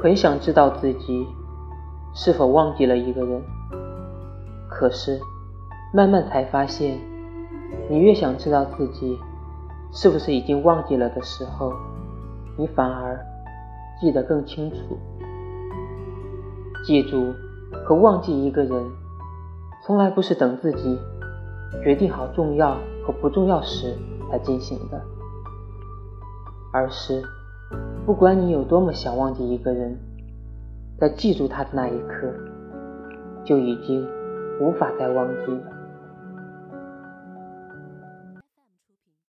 很想知道自己是否忘记了一个人，可是慢慢才发现，你越想知道自己是不是已经忘记了的时候，你反而记得更清楚。记住和忘记一个人，从来不是等自己决定好重要和不重要时才进行的，而是。不管你有多么想忘记一个人，在记住他的那一刻，就已经无法再忘记了。